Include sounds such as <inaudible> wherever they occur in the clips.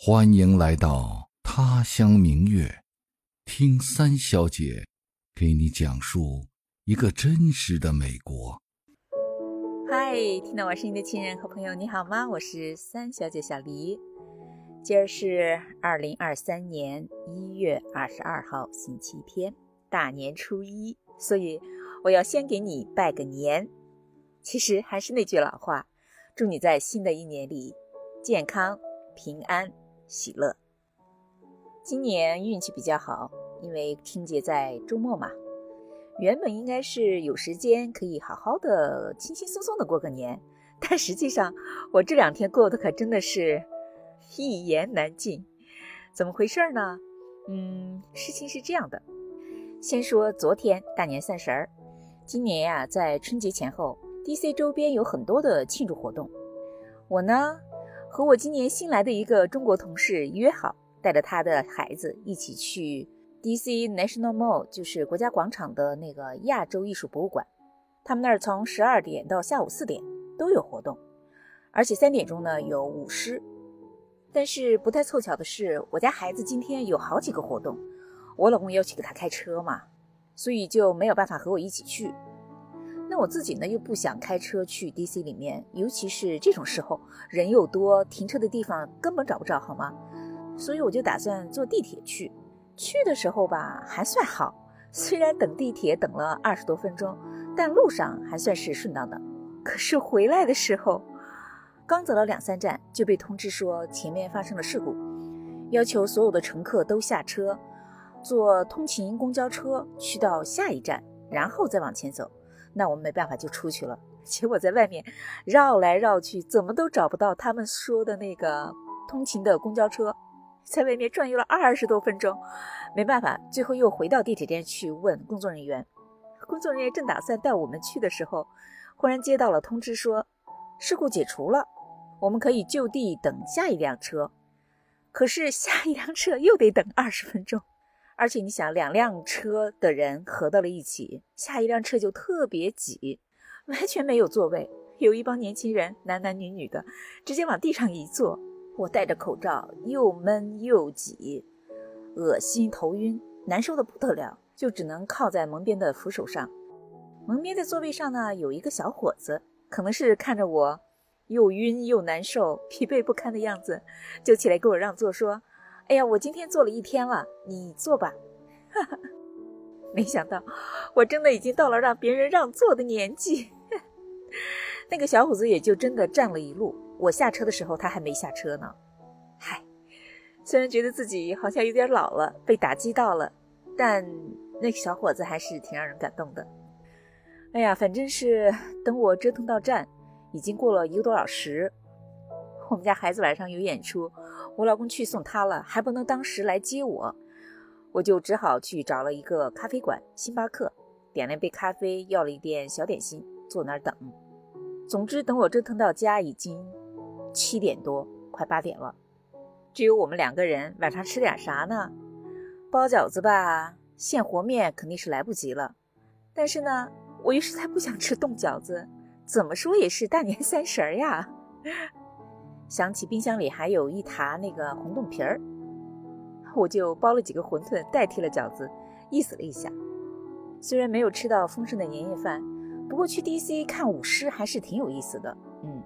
欢迎来到他乡明月，听三小姐给你讲述一个真实的美国。嗨，听到我声音的亲人和朋友，你好吗？我是三小姐小黎。今儿是二零二三年一月二十二号，星期天，大年初一，所以我要先给你拜个年。其实还是那句老话，祝你在新的一年里健康平安。喜乐，今年运气比较好，因为春节在周末嘛。原本应该是有时间可以好好的、轻轻松松的过个年，但实际上我这两天过得可真的是一言难尽。怎么回事呢？嗯，事情是这样的。先说昨天大年三十儿，今年呀，在春节前后，DC 周边有很多的庆祝活动。我呢？和我今年新来的一个中国同事约好，带着他的孩子一起去 D.C. National Mall，就是国家广场的那个亚洲艺术博物馆。他们那儿从十二点到下午四点都有活动，而且三点钟呢有舞狮。但是不太凑巧的是，我家孩子今天有好几个活动，我老公要去给他开车嘛，所以就没有办法和我一起去。我自己呢，又不想开车去 DC 里面，尤其是这种时候人又多，停车的地方根本找不着，好吗？所以我就打算坐地铁去。去的时候吧，还算好，虽然等地铁等了二十多分钟，但路上还算是顺当的。可是回来的时候，刚走了两三站，就被通知说前面发生了事故，要求所有的乘客都下车，坐通勤公交车去到下一站，然后再往前走。那我们没办法就出去了，<laughs> 结果在外面绕来绕去，怎么都找不到他们说的那个通勤的公交车，在外面转悠了二十多分钟，没办法，最后又回到地铁站去问工作人员。工作人员正打算带我们去的时候，忽然接到了通知说事故解除了，我们可以就地等下一辆车。可是下一辆车又得等二十分钟。而且你想，两辆车的人合到了一起，下一辆车就特别挤，完全没有座位。有一帮年轻人，男男女女的，直接往地上一坐。我戴着口罩，又闷又挤，恶心头晕，难受的不得了，就只能靠在门边的扶手上。门边的座位上呢，有一个小伙子，可能是看着我又晕又难受、疲惫不堪的样子，就起来给我让座，说。哎呀，我今天坐了一天了，你坐吧。哈哈，没想到我真的已经到了让别人让座的年纪。<laughs> 那个小伙子也就真的站了一路。我下车的时候，他还没下车呢。嗨，虽然觉得自己好像有点老了，被打击到了，但那个小伙子还是挺让人感动的。哎呀，反正是等我折腾到站，已经过了一个多小时。我们家孩子晚上有演出。我老公去送他了，还不能当时来接我，我就只好去找了一个咖啡馆，星巴克，点了一杯咖啡，要了一点小点心，坐那儿等。总之，等我折腾到家已经七点多，快八点了，只有我们两个人，晚上吃点啥呢？包饺子吧，现和面肯定是来不及了。但是呢，我又实在不想吃冻饺子，怎么说也是大年三十儿呀。想起冰箱里还有一沓那个红豆皮儿，我就包了几个馄饨代替了饺子，意思了一下。虽然没有吃到丰盛的年夜饭，不过去 DC 看舞狮还是挺有意思的。嗯，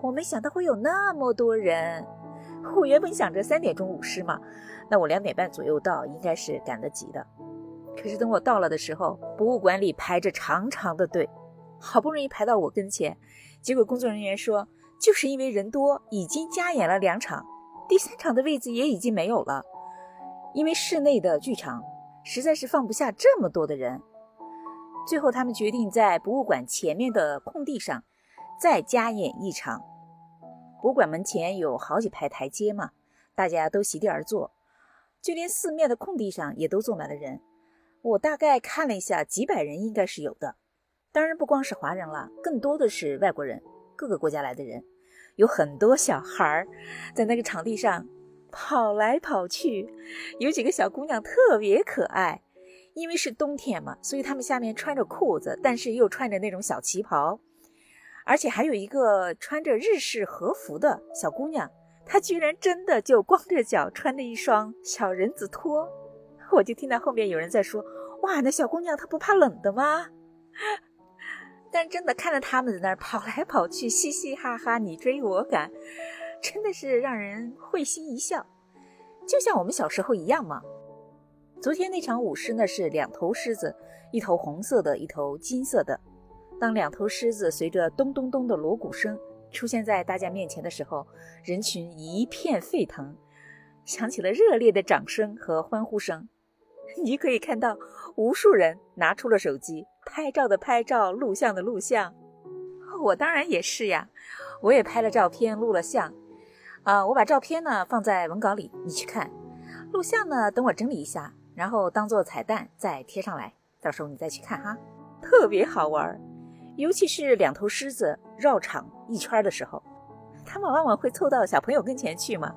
我没想到会有那么多人。我原本想着三点钟舞狮嘛，那我两点半左右到，应该是赶得及的。可是等我到了的时候，博物馆里排着长长的队，好不容易排到我跟前，结果工作人员说。就是因为人多，已经加演了两场，第三场的位置也已经没有了。因为室内的剧场实在是放不下这么多的人，最后他们决定在博物馆前面的空地上再加演一场。博物馆门前有好几排台阶嘛，大家都席地而坐，就连四面的空地上也都坐满了人。我大概看了一下，几百人应该是有的。当然不光是华人了，更多的是外国人。各个国家来的人，有很多小孩儿在那个场地上跑来跑去，有几个小姑娘特别可爱。因为是冬天嘛，所以她们下面穿着裤子，但是又穿着那种小旗袍，而且还有一个穿着日式和服的小姑娘，她居然真的就光着脚，穿着一双小人字拖。<laughs> 我就听到后面有人在说：“哇，那小姑娘她不怕冷的吗？”但真的看着他们在那儿跑来跑去，嘻嘻哈哈，你追我赶，真的是让人会心一笑，就像我们小时候一样嘛。昨天那场舞狮呢，是两头狮子，一头红色的，一头金色的。当两头狮子随着咚咚咚的锣鼓声出现在大家面前的时候，人群一片沸腾，响起了热烈的掌声和欢呼声。你可以看到，无数人拿出了手机，拍照的拍照，录像的录像。我当然也是呀，我也拍了照片，录了像。啊，我把照片呢放在文稿里，你去看。录像呢，等我整理一下，然后当做彩蛋再贴上来，到时候你再去看哈，特别好玩。尤其是两头狮子绕场一圈的时候，他们往往会凑到小朋友跟前去嘛。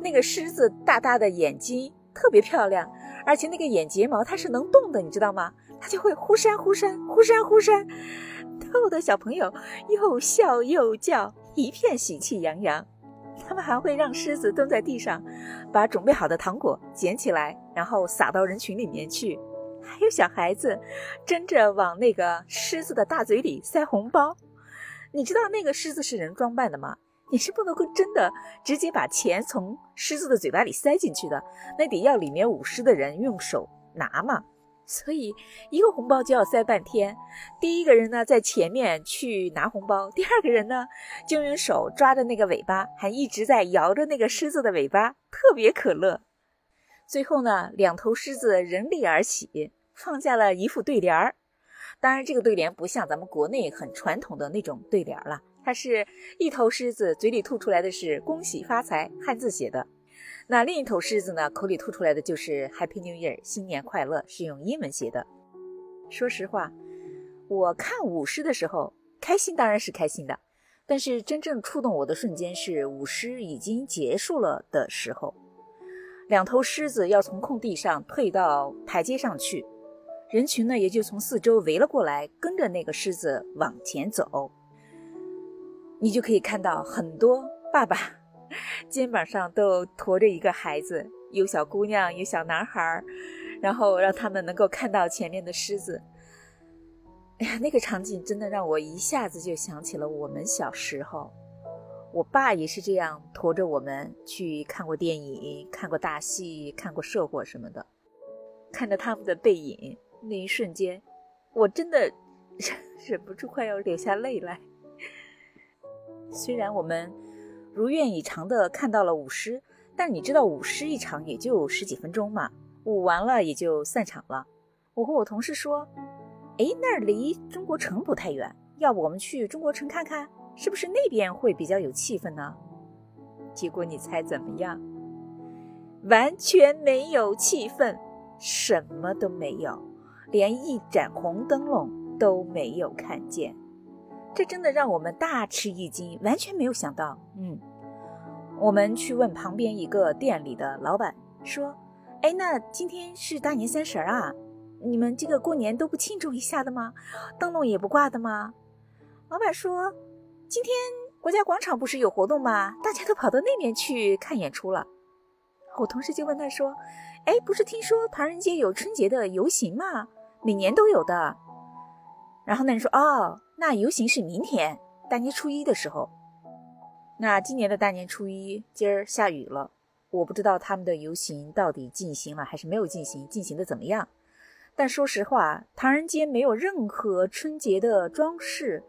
那个狮子大大的眼睛特别漂亮。而且那个眼睫毛它是能动的，你知道吗？它就会忽闪忽闪，忽闪忽闪，逗得小朋友又笑又叫，一片喜气洋洋。他们还会让狮子蹲在地上，把准备好的糖果捡起来，然后撒到人群里面去。还有小孩子争着往那个狮子的大嘴里塞红包。你知道那个狮子是人装扮的吗？你是不能够真的直接把钱从狮子的嘴巴里塞进去的，那得要里面舞狮的人用手拿嘛。所以一个红包就要塞半天。第一个人呢在前面去拿红包，第二个人呢就用手抓着那个尾巴，还一直在摇着那个狮子的尾巴，特别可乐。最后呢，两头狮子人立而起，放下了一副对联儿。当然，这个对联不像咱们国内很传统的那种对联了。它是一头狮子嘴里吐出来的是“恭喜发财”汉字写的，那另一头狮子呢口里吐出来的就是 “Happy New Year” 新年快乐是用英文写的。说实话，我看舞狮的时候开心当然是开心的，但是真正触动我的瞬间是舞狮已经结束了的时候，两头狮子要从空地上退到台阶上去，人群呢也就从四周围了过来，跟着那个狮子往前走。你就可以看到很多爸爸肩膀上都驮着一个孩子，有小姑娘，有小男孩，然后让他们能够看到前面的狮子。哎呀，那个场景真的让我一下子就想起了我们小时候，我爸也是这样驮着我们去看过电影、看过大戏、看过社火什么的。看着他们的背影，那一瞬间，我真的 <laughs> 忍不住快要流下泪来。虽然我们如愿以偿的看到了舞狮，但你知道舞狮一场也就十几分钟嘛，舞完了也就散场了。我和我同事说：“哎，那儿离中国城不太远，要不我们去中国城看看，是不是那边会比较有气氛呢？”结果你猜怎么样？完全没有气氛，什么都没有，连一盏红灯笼都没有看见。这真的让我们大吃一惊，完全没有想到。嗯，我们去问旁边一个店里的老板，说：“哎，那今天是大年三十啊，你们这个过年都不庆祝一下的吗？灯笼也不挂的吗？”老板说：“今天国家广场不是有活动吗？大家都跑到那边去看演出了。”我同事就问他说：“哎，不是听说唐人街有春节的游行吗？每年都有的。”然后那人说：“哦。”那游行是明天大年初一的时候，那今年的大年初一今儿下雨了，我不知道他们的游行到底进行了还是没有进行，进行的怎么样。但说实话，唐人街没有任何春节的装饰，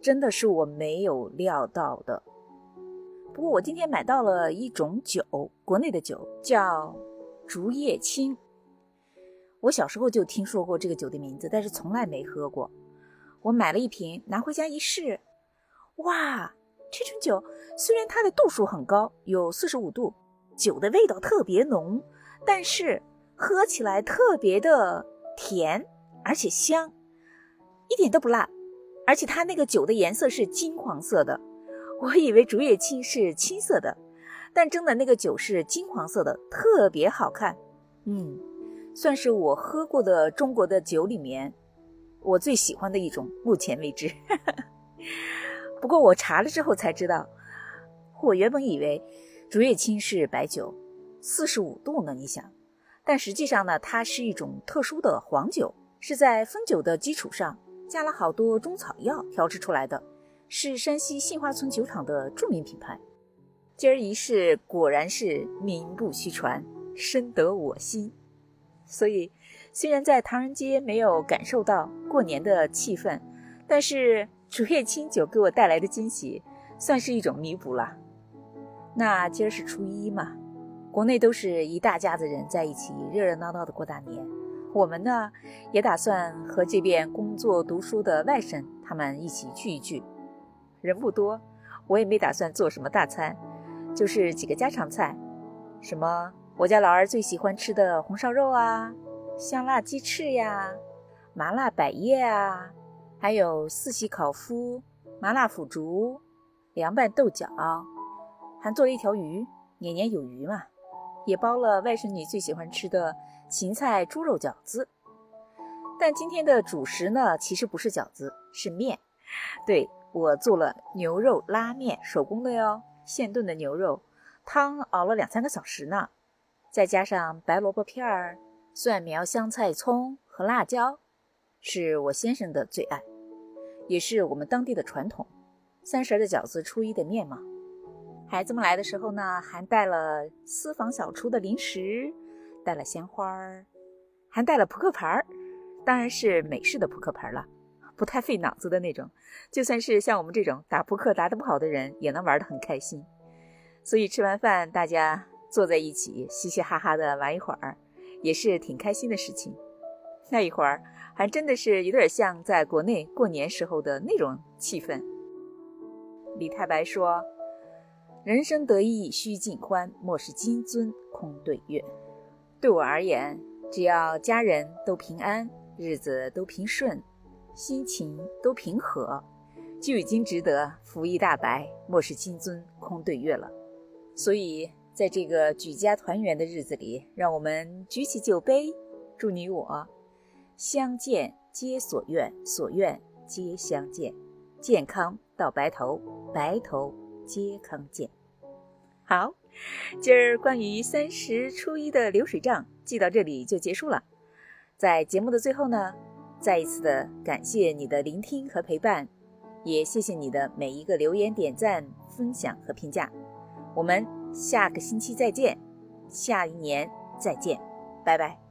真的是我没有料到的。不过我今天买到了一种酒，国内的酒叫竹叶青。我小时候就听说过这个酒的名字，但是从来没喝过。我买了一瓶，拿回家一试，哇，这种酒虽然它的度数很高，有四十五度，酒的味道特别浓，但是喝起来特别的甜，而且香，一点都不辣，而且它那个酒的颜色是金黄色的，我以为竹叶青是青色的，但真的那个酒是金黄色的，特别好看，嗯，算是我喝过的中国的酒里面。我最喜欢的一种，目前为止。不过我查了之后才知道，我原本以为竹叶青是白酒，四十五度呢，你想？但实际上呢，它是一种特殊的黄酒，是在汾酒的基础上加了好多中草药调制出来的，是山西杏花村酒厂的著名品牌。今儿一试，果然是名不虚传，深得我心。所以，虽然在唐人街没有感受到过年的气氛，但是竹叶青酒给我带来的惊喜，算是一种弥补了。那今儿是初一嘛，国内都是一大家子人在一起热热闹闹的过大年。我们呢，也打算和这边工作读书的外甥他们一起聚一聚。人不多，我也没打算做什么大餐，就是几个家常菜，什么我家老二最喜欢吃的红烧肉啊，香辣鸡翅呀，麻辣百叶啊，还有四喜烤麸、麻辣腐竹、凉拌豆角。还做了一条鱼，年年有余嘛，也包了外甥女最喜欢吃的芹菜猪肉饺子。但今天的主食呢，其实不是饺子，是面。对我做了牛肉拉面，手工的哟，现炖的牛肉，汤熬了两三个小时呢，再加上白萝卜片儿、蒜苗、香菜、葱和辣椒，是我先生的最爱，也是我们当地的传统。三十的饺子，初一的面嘛。孩子们来的时候呢，还带了私房小厨的零食，带了鲜花儿，还带了扑克牌儿，当然是美式的扑克牌了，不太费脑子的那种。就算是像我们这种打扑克打得不好的人，也能玩得很开心。所以吃完饭，大家坐在一起，嘻嘻哈哈的玩一会儿，也是挺开心的事情。那一会儿还真的是有点像在国内过年时候的那种气氛。李太白说。人生得意须尽欢，莫使金樽空对月。对我而言，只要家人都平安，日子都平顺，心情都平和，就已经值得福一大白，莫使金樽空对月了。所以，在这个举家团圆的日子里，让我们举起酒杯，祝你我相见皆所愿，所愿皆相见，健康到白头，白头。皆康健。好，今儿关于三十初一的流水账记到这里就结束了。在节目的最后呢，再一次的感谢你的聆听和陪伴，也谢谢你的每一个留言、点赞、分享和评价。我们下个星期再见，下一年再见，拜拜。